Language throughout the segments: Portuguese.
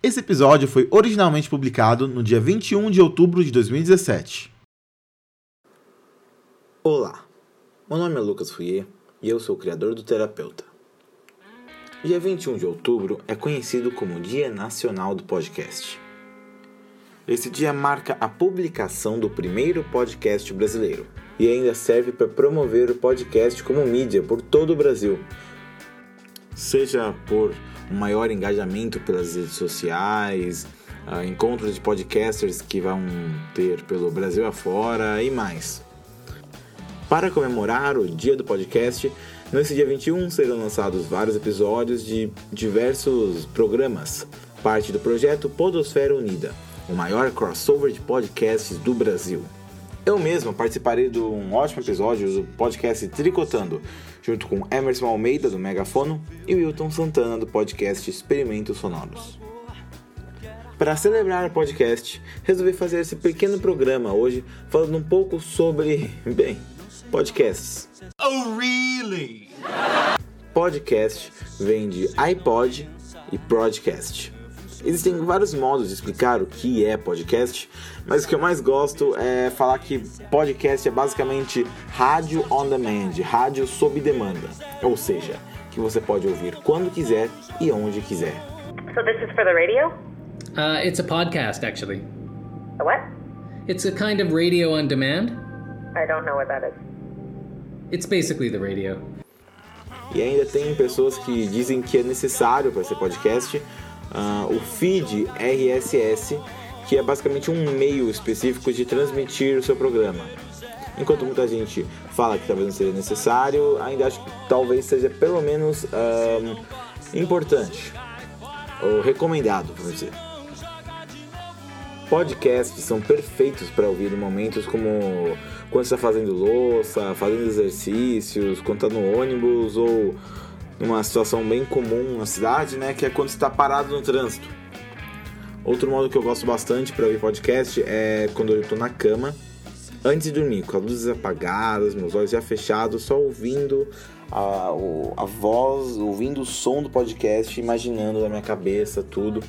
Esse episódio foi originalmente publicado no dia 21 de outubro de 2017. Olá, meu nome é Lucas Fouier e eu sou o criador do Terapeuta. Dia 21 de outubro é conhecido como Dia Nacional do Podcast. Esse dia marca a publicação do primeiro podcast brasileiro e ainda serve para promover o podcast como mídia por todo o Brasil, seja por um maior engajamento pelas redes sociais, uh, encontros de podcasters que vão ter pelo Brasil afora e mais. Para comemorar o dia do podcast, nesse dia 21 serão lançados vários episódios de diversos programas, parte do projeto Podosfera Unida, o maior crossover de podcasts do Brasil. Eu mesmo participarei de um ótimo episódio do podcast Tricotando, junto com Emerson Almeida, do Megafono, e Wilton Santana, do podcast Experimentos Sonoros. Para celebrar o podcast, resolvi fazer esse pequeno programa hoje falando um pouco sobre, bem, podcasts. Oh, really? Podcast vem de iPod e Existem vários modos de explicar o que é podcast, mas o que eu mais gosto é falar que podcast é basicamente rádio on demand, rádio sob demanda. Ou seja, que você pode ouvir quando quiser e onde quiser. So this is for the radio? Uh, it's a podcast, actually. A what? It's a kind of radio on demand. I don't know what that is. It's basically the radio. E ainda tem pessoas que dizem que é necessário para ser podcast uh, o feed RSS, que é basicamente um meio específico de transmitir o seu programa. Enquanto muita gente fala que talvez não seja necessário, ainda acho que talvez seja pelo menos um, importante ou recomendado, vamos dizer. Podcasts são perfeitos para ouvir em momentos como quando está fazendo louça, fazendo exercícios, quando está no ônibus ou numa situação bem comum na cidade, né, que é quando está parado no trânsito. Outro modo que eu gosto bastante para ouvir podcast é quando eu estou na cama, antes de dormir, com as luzes apagadas, meus olhos já fechados, só ouvindo a, a voz, ouvindo o som do podcast, imaginando na minha cabeça tudo.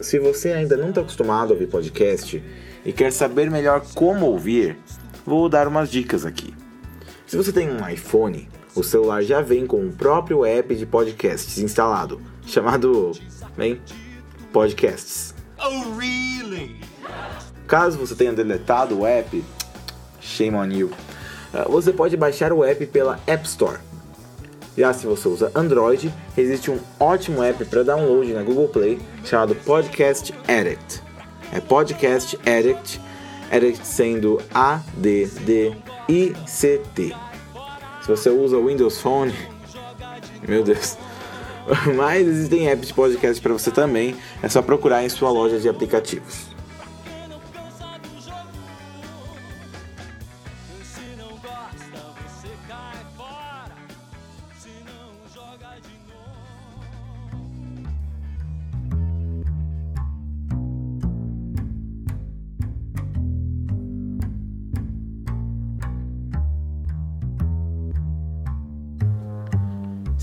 Se você ainda não está acostumado a ouvir podcast e quer saber melhor como ouvir, vou dar umas dicas aqui. Se você tem um iPhone, o celular já vem com o próprio app de podcasts instalado, chamado, bem, Podcasts. Oh, really? Caso você tenha deletado o app, shame on you. Ah, você pode baixar o app pela App Store. Já se você usa Android, existe um ótimo app para download na Google Play chamado Podcast Addict. É Podcast Addict, Addict sendo A-D-D-I-C-T. Se você usa Windows Phone, meu Deus. Mas existem apps de podcast para você também. É só procurar em sua loja de aplicativos.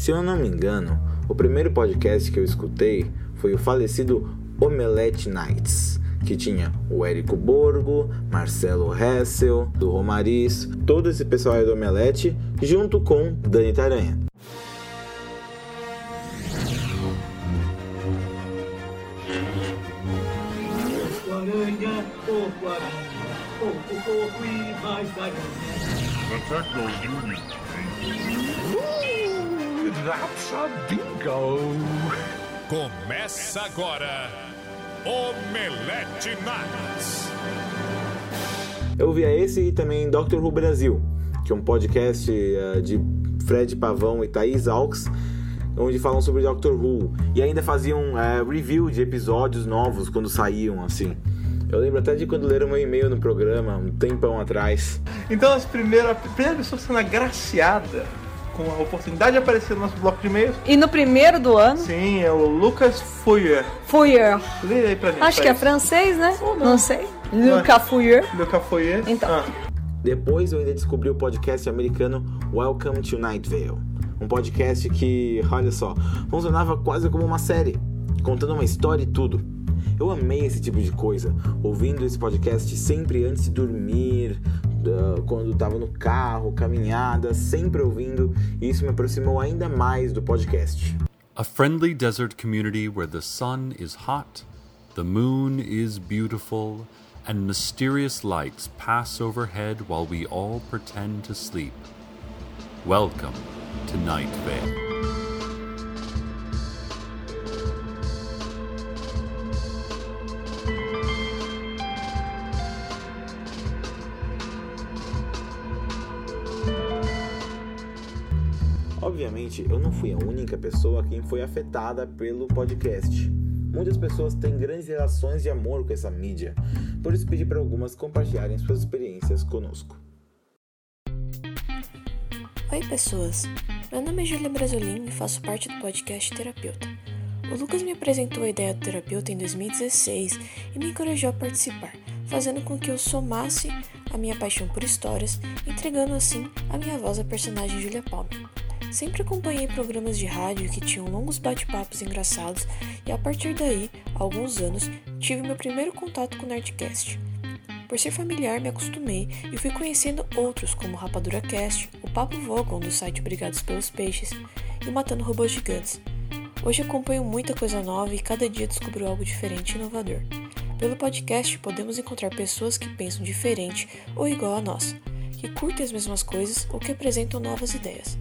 Se eu não me engano, o primeiro podcast que eu escutei foi o falecido Omelette Nights, que tinha o Érico Borgo, Marcelo Hessel, do Romariz, todo esse pessoal aí do Omelete, junto com Dani Taranha. That's a bingo! Começa agora Omelete Nights. Eu via esse e também Doctor Who Brasil, que é um podcast uh, de Fred Pavão e Thaís Alves, onde falam sobre Doctor Who. E ainda faziam uh, review de episódios novos quando saíam, assim. Eu lembro até de quando leram meu e-mail no programa, um tempão atrás. Então, as primeiras, a primeira pessoa sendo agraciada com a oportunidade de aparecer no nosso bloco de e-mails. E no primeiro do ano? Sim, é o Lucas Fouyer. Fouyer. Lê aí pra gente. Acho que é francês, né? Não. não. sei. Lucas Fouyer. Lucas Fouyer. Então. Ah. Depois eu ainda descobri o podcast americano Welcome to Night Vale. Um podcast que, olha só, funcionava quase como uma série contando uma história e tudo. Eu amei esse tipo de coisa, ouvindo esse podcast sempre antes de dormir, quando estava no carro, caminhada, sempre ouvindo, e isso me aproximou ainda mais do podcast. A friendly desert community where the sun is hot, the moon is beautiful, and mysterious lights pass overhead while we all pretend to sleep. Welcome to Night Vale. Eu não fui a única pessoa quem foi afetada pelo podcast. Muitas pessoas têm grandes relações de amor com essa mídia, por isso pedi para algumas compartilharem suas experiências conosco. Oi, pessoas. Meu nome é Julia Brasolin e faço parte do podcast Terapeuta. O Lucas me apresentou a ideia do terapeuta em 2016 e me encorajou a participar, fazendo com que eu somasse a minha paixão por histórias, entregando assim a minha voz à personagem Julia Palmer. Sempre acompanhei programas de rádio que tinham longos bate-papos engraçados e a partir daí, há alguns anos, tive meu primeiro contato com o Nerdcast. Por ser familiar, me acostumei e fui conhecendo outros como Rapadura Cast, o Papo Vogon do site Obrigados pelos Peixes e Matando Robôs Gigantes. Hoje acompanho muita coisa nova e cada dia descubro algo diferente e inovador. Pelo podcast podemos encontrar pessoas que pensam diferente ou igual a nós, que curtem as mesmas coisas ou que apresentam novas ideias.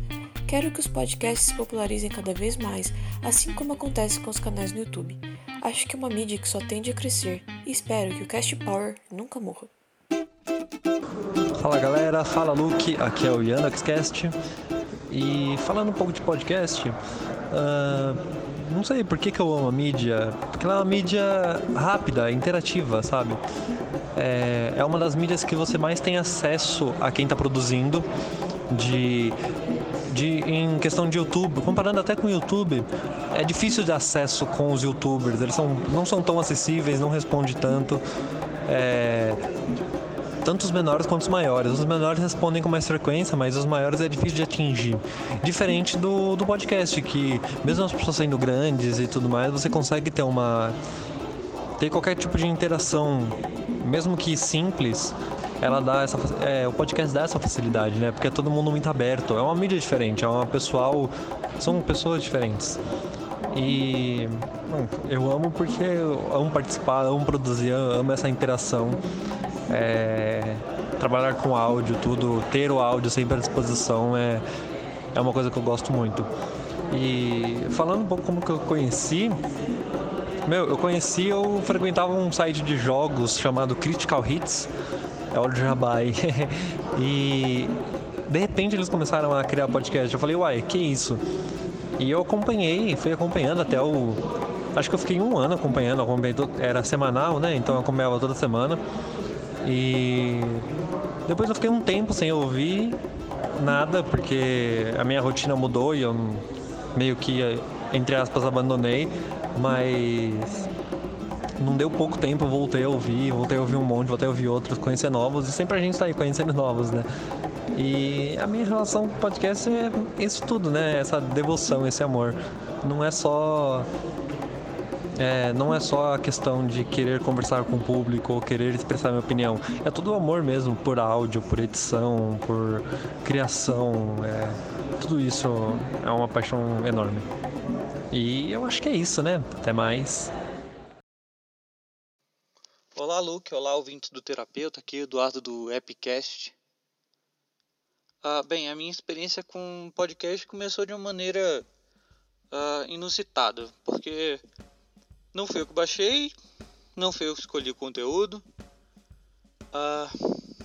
Quero que os podcasts se popularizem cada vez mais, assim como acontece com os canais no YouTube. Acho que é uma mídia que só tende a crescer e espero que o Cast Power nunca morra. Fala galera, fala Luke, aqui é o YandaxCast. E falando um pouco de podcast, uh, não sei por que, que eu amo a mídia, porque ela é uma mídia rápida, interativa, sabe? É, é uma das mídias que você mais tem acesso a quem está produzindo, de de, em questão de YouTube, comparando até com o YouTube, é difícil de acesso com os YouTubers. Eles são, não são tão acessíveis, não responde tanto. É, tanto os menores quanto os maiores. Os menores respondem com mais frequência, mas os maiores é difícil de atingir. Diferente do, do podcast, que mesmo as pessoas sendo grandes e tudo mais, você consegue ter uma. ter qualquer tipo de interação, mesmo que simples, ela dá essa é, o podcast dá essa facilidade, né? Porque é todo mundo muito aberto. É uma mídia diferente, é uma pessoal, são pessoas diferentes. E eu amo porque eu amo participar, amo produzir, amo essa interação. É, trabalhar com áudio, tudo, ter o áudio sempre à disposição é, é uma coisa que eu gosto muito. E falando um pouco como que eu conheci, meu, eu conheci, eu frequentava um site de jogos chamado Critical Hits é o Jabai. e de repente eles começaram a criar podcast. Eu falei, uai, que isso? E eu acompanhei, fui acompanhando até o. Acho que eu fiquei um ano acompanhando, acompanhei era semanal, né? Então eu acompanhava toda semana. E depois eu fiquei um tempo sem ouvir nada, porque a minha rotina mudou e eu meio que, entre aspas, abandonei. Mas não deu pouco tempo, voltei a ouvir, voltei a ouvir um monte, voltei a ouvir outros, conhecer novos, e sempre a gente está aí conhecendo novos, né? E a minha relação com podcast é isso tudo, né? Essa devoção, esse amor. Não é só é, não é só a questão de querer conversar com o público ou querer expressar minha opinião. É tudo o amor mesmo por áudio, por edição, por criação. É, tudo isso é uma paixão enorme. E eu acho que é isso, né? Até mais. Olá, Luke. Olá, ouvintes do Terapeuta. Aqui, Eduardo do Epicast. Ah, bem, a minha experiência com podcast começou de uma maneira ah, inusitada, porque não foi eu que baixei, não foi eu que escolhi o conteúdo. Ah,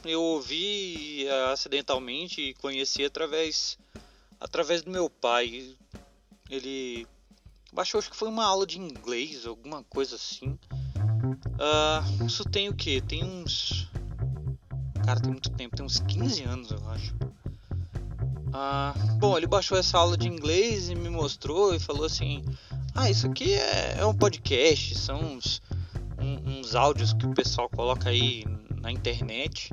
eu ouvi acidentalmente e conheci através, através do meu pai. Ele baixou, acho que foi uma aula de inglês, alguma coisa assim. Uh, isso tem o que? Tem uns. Cara, tem muito tempo, tem uns 15 anos eu acho. Uh, bom, ele baixou essa aula de inglês e me mostrou e falou assim: Ah, isso aqui é, é um podcast, são uns, um, uns áudios que o pessoal coloca aí na internet.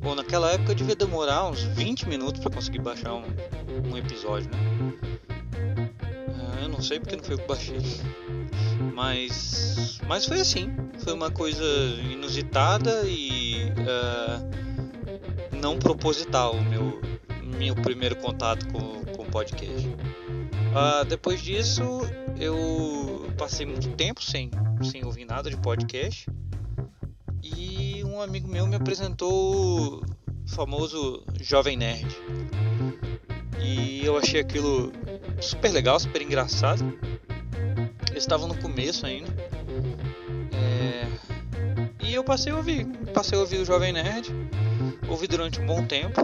Bom, naquela época devia demorar uns 20 minutos para conseguir baixar um, um episódio, né? Uh, eu não sei porque não foi eu que baixei. Mas, mas foi assim. Foi uma coisa inusitada e uh, não proposital o meu, meu primeiro contato com, com o podcast. Uh, depois disso, eu passei muito tempo sem, sem ouvir nada de podcast. E um amigo meu me apresentou o famoso Jovem Nerd. E eu achei aquilo super legal, super engraçado. Estavam no começo ainda. É... E eu passei a ouvir. Passei a ouvir o Jovem Nerd. Ouvi durante um bom tempo.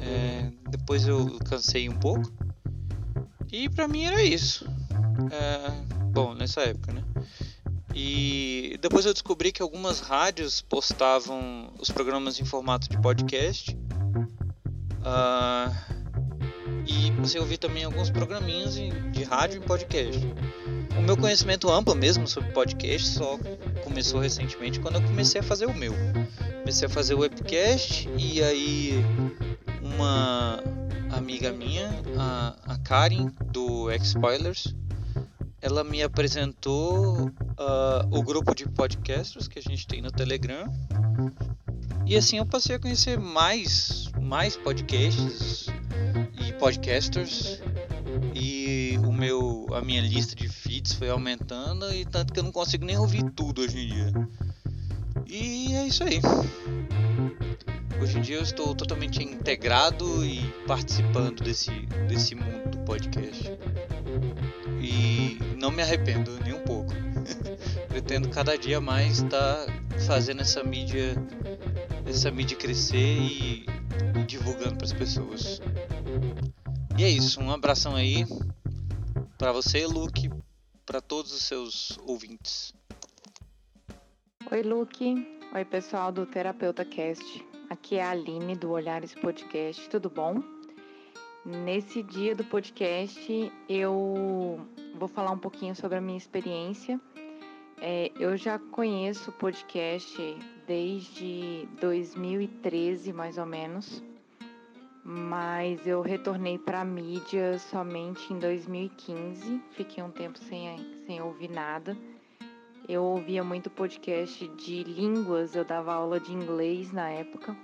É... Depois eu cansei um pouco. E pra mim era isso. É... Bom, nessa época, né? E depois eu descobri que algumas rádios postavam os programas em formato de podcast. Uh, e você ouvir também alguns programinhos de rádio e podcast. O meu conhecimento amplo mesmo sobre podcast só começou recentemente quando eu comecei a fazer o meu. Comecei a fazer o webcast e aí uma amiga minha, a, a Karen do X-Spoilers, ela me apresentou uh, o grupo de podcasters que a gente tem no Telegram. E assim eu passei a conhecer mais, mais podcasts, e podcasters e o meu a minha lista de feeds foi aumentando e tanto que eu não consigo nem ouvir tudo hoje em dia. E é isso aí. Hoje em dia eu estou totalmente integrado e participando desse desse mundo do podcast. E não me arrependo nem um pouco. Pretendo cada dia mais estar fazendo essa mídia essa mídia crescer e divulgando para as pessoas. E é isso, um abração aí para você, Luke, para todos os seus ouvintes. Oi, Luke. Oi, pessoal do Terapeuta Cast. Aqui é a Aline do Olhares Podcast. Tudo bom? Nesse dia do podcast, eu vou falar um pouquinho sobre a minha experiência. É, eu já conheço o podcast desde 2013, mais ou menos mas eu retornei para a mídia somente em 2015. Fiquei um tempo sem, sem ouvir nada. Eu ouvia muito podcast de línguas, eu dava aula de inglês na época.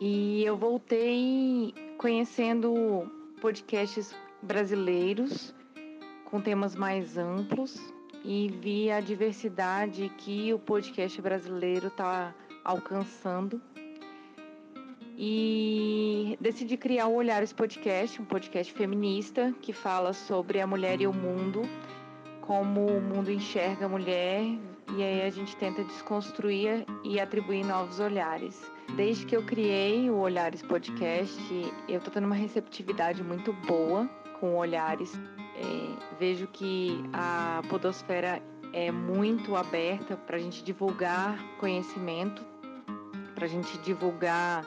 E eu voltei conhecendo podcasts brasileiros com temas mais amplos e vi a diversidade que o podcast brasileiro está alcançando e decidi criar o Olhares Podcast, um podcast feminista que fala sobre a mulher e o mundo, como o mundo enxerga a mulher, e aí a gente tenta desconstruir e atribuir novos olhares. Desde que eu criei o Olhares Podcast, eu estou tendo uma receptividade muito boa com Olhares. É, vejo que a podosfera é muito aberta para a gente divulgar conhecimento, para a gente divulgar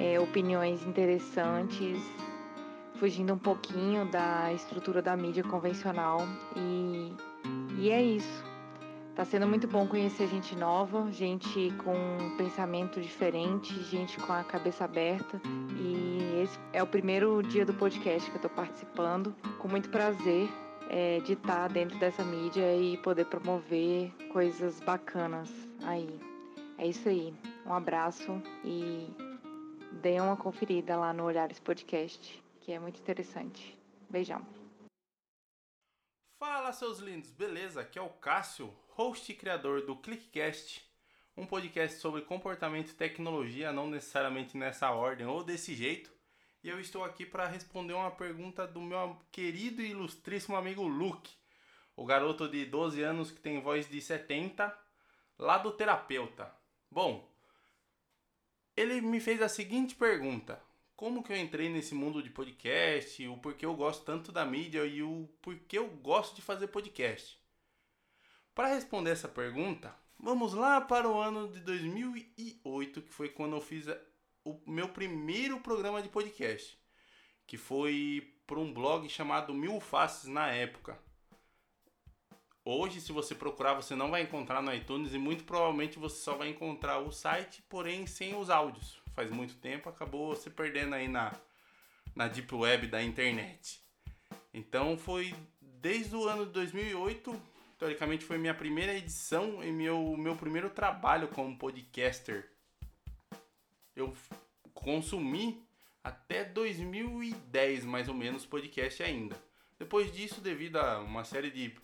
é, opiniões interessantes, fugindo um pouquinho da estrutura da mídia convencional. E, e é isso. Tá sendo muito bom conhecer gente nova, gente com um pensamento diferente, gente com a cabeça aberta. E esse é o primeiro dia do podcast que eu tô participando. Com muito prazer é, de estar dentro dessa mídia e poder promover coisas bacanas aí. É isso aí. Um abraço e Dê uma conferida lá no Olhares Podcast, que é muito interessante. Beijão. Fala, seus lindos, beleza? Aqui é o Cássio, host e criador do ClickCast, um podcast sobre comportamento e tecnologia, não necessariamente nessa ordem ou desse jeito. E eu estou aqui para responder uma pergunta do meu querido e ilustríssimo amigo Luke, o garoto de 12 anos que tem voz de 70, lá do terapeuta. Bom, ele me fez a seguinte pergunta: Como que eu entrei nesse mundo de podcast, o porquê eu gosto tanto da mídia e o porquê eu gosto de fazer podcast? Para responder essa pergunta, vamos lá para o ano de 2008, que foi quando eu fiz o meu primeiro programa de podcast, que foi por um blog chamado Mil Faces na época. Hoje, se você procurar, você não vai encontrar no iTunes e muito provavelmente você só vai encontrar o site, porém sem os áudios. Faz muito tempo, acabou se perdendo aí na, na deep web da internet. Então foi desde o ano de 2008, teoricamente foi minha primeira edição e meu, meu primeiro trabalho como podcaster. Eu consumi até 2010, mais ou menos, podcast ainda. Depois disso, devido a uma série de,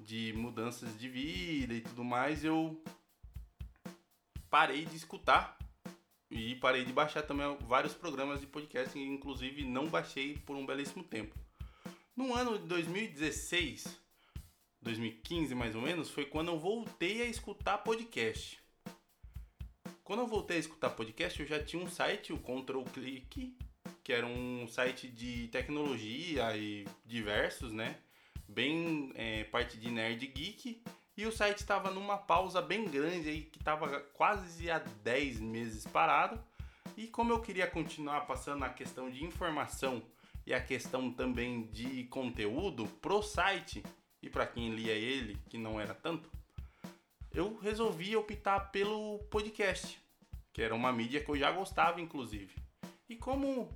de mudanças de vida e tudo mais, eu parei de escutar e parei de baixar também vários programas de podcast, inclusive não baixei por um belíssimo tempo. No ano de 2016, 2015 mais ou menos, foi quando eu voltei a escutar podcast. Quando eu voltei a escutar podcast, eu já tinha um site, o Control Click, que era um site de tecnologia e diversos, né? Bem é, parte de nerd geek. E o site estava numa pausa bem grande aí, que estava quase há 10 meses parado. E como eu queria continuar passando a questão de informação e a questão também de conteúdo pro site, e para quem lia ele, que não era tanto, eu resolvi optar pelo podcast, que era uma mídia que eu já gostava, inclusive. E como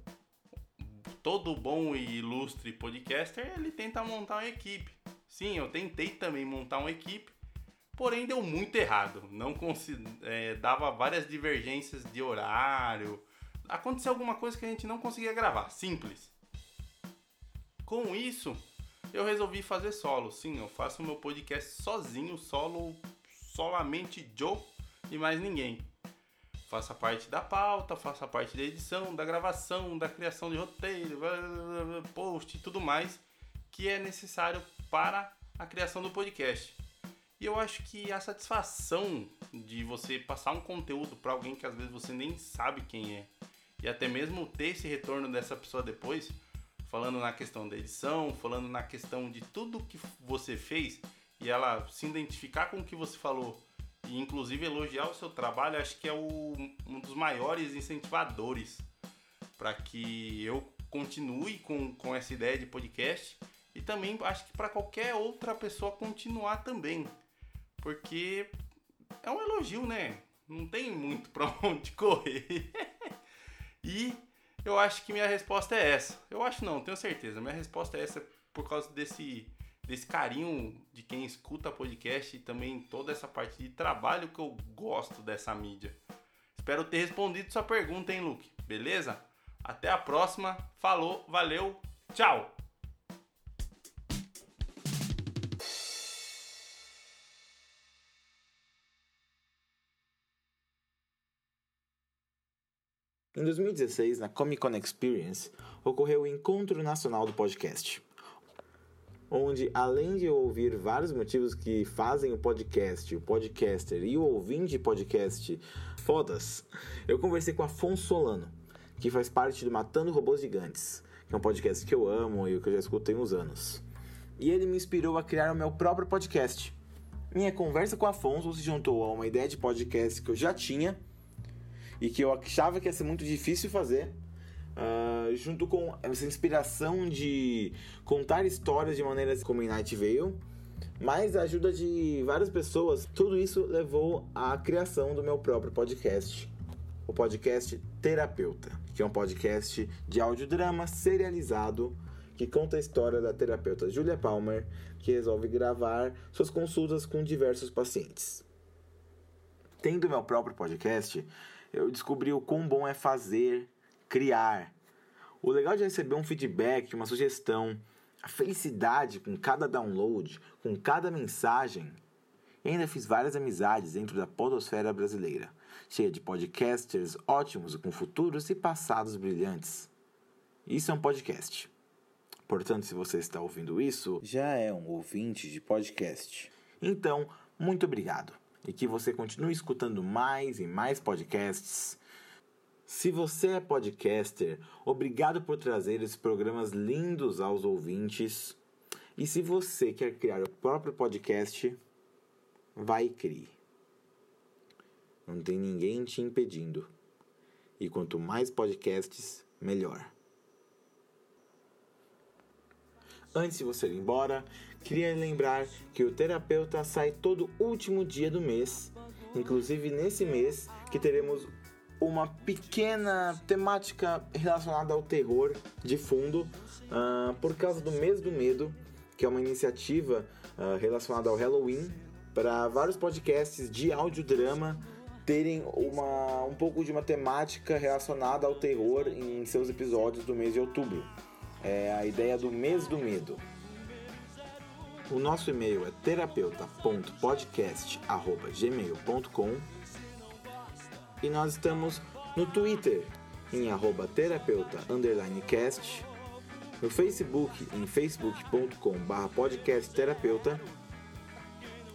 todo bom e ilustre podcaster, ele tenta montar uma equipe. Sim, eu tentei também montar uma equipe, porém deu muito errado. Não é, dava várias divergências de horário. Aconteceu alguma coisa que a gente não conseguia gravar. Simples. Com isso, eu resolvi fazer solo. Sim, eu faço meu podcast sozinho, solo, solamente Joe e mais ninguém. Faço a parte da pauta, faço a parte da edição, da gravação, da criação de roteiro, post e tudo mais que é necessário para a criação do podcast. E eu acho que a satisfação de você passar um conteúdo para alguém que às vezes você nem sabe quem é, e até mesmo ter esse retorno dessa pessoa depois, falando na questão da edição, falando na questão de tudo que você fez e ela se identificar com o que você falou e inclusive elogiar o seu trabalho, acho que é o, um dos maiores incentivadores para que eu continue com, com essa ideia de podcast e também acho que para qualquer outra pessoa continuar também, porque é um elogio, né? Não tem muito para onde correr. e eu acho que minha resposta é essa. Eu acho não, tenho certeza. Minha resposta é essa por causa desse, desse carinho de quem escuta podcast e também toda essa parte de trabalho que eu gosto dessa mídia. Espero ter respondido sua pergunta, hein, Luke? Beleza? Até a próxima. Falou, valeu, tchau! Em 2016, na Comic Con Experience, ocorreu o Encontro Nacional do Podcast, onde, além de ouvir vários motivos que fazem o podcast, o podcaster e o ouvinte podcast fodas, eu conversei com Afonso Solano, que faz parte do Matando Robôs Gigantes, que é um podcast que eu amo e que eu já escuto tem uns anos. E ele me inspirou a criar o meu próprio podcast. Minha conversa com Afonso se juntou a uma ideia de podcast que eu já tinha e que eu achava que ia ser muito difícil fazer, uh, junto com essa inspiração de contar histórias de maneiras como em Night Vale, mais a ajuda de várias pessoas, tudo isso levou à criação do meu próprio podcast, o podcast Terapeuta, que é um podcast de audiodrama serializado que conta a história da terapeuta Julia Palmer, que resolve gravar suas consultas com diversos pacientes. Tendo meu próprio podcast, eu descobri o quão bom é fazer, criar. O legal de receber um feedback, uma sugestão, a felicidade com cada download, com cada mensagem. E ainda fiz várias amizades dentro da podosfera brasileira, cheia de podcasters ótimos com futuros e passados brilhantes. Isso é um podcast. Portanto, se você está ouvindo isso, já é um ouvinte de podcast. Então, muito obrigado e que você continue escutando mais e mais podcasts. Se você é podcaster, obrigado por trazer esses programas lindos aos ouvintes. E se você quer criar o próprio podcast, vai e crie. Não tem ninguém te impedindo. E quanto mais podcasts, melhor. Antes de você ir embora, queria lembrar que o terapeuta sai todo último dia do mês, inclusive nesse mês que teremos uma pequena temática relacionada ao terror de fundo, uh, por causa do mês do medo, que é uma iniciativa uh, relacionada ao Halloween para vários podcasts de audiodrama terem uma, um pouco de uma temática relacionada ao terror em seus episódios do mês de outubro. É a ideia do mês do medo. O nosso e-mail é terapeuta.podcast.gmail.com e nós estamos no Twitter em arroba terapeuta cast, no Facebook em facebook.com podcastterapeuta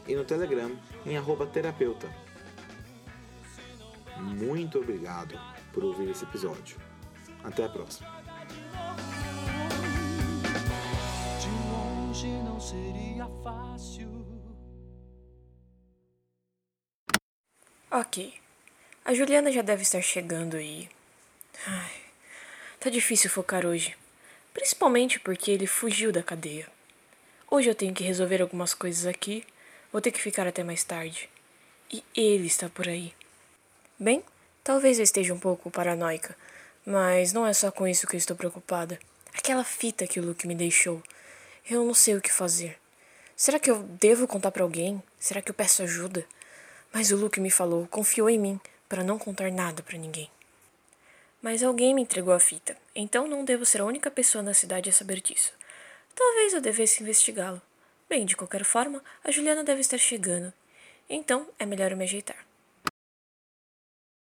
e no Telegram em arroba terapeuta. Muito obrigado por ouvir esse episódio. Até a próxima. De longe não seria fácil. Ok. A Juliana já deve estar chegando aí. Ai, tá difícil focar hoje. Principalmente porque ele fugiu da cadeia. Hoje eu tenho que resolver algumas coisas aqui. Vou ter que ficar até mais tarde. E ele está por aí. Bem, talvez eu esteja um pouco paranoica, mas não é só com isso que eu estou preocupada. Aquela fita que o Luke me deixou. Eu não sei o que fazer. Será que eu devo contar para alguém? Será que eu peço ajuda? Mas o Luke me falou, confiou em mim para não contar nada para ninguém. Mas alguém me entregou a fita, então não devo ser a única pessoa na cidade a saber disso. Talvez eu devesse investigá-lo. Bem, de qualquer forma, a Juliana deve estar chegando. Então é melhor eu me ajeitar.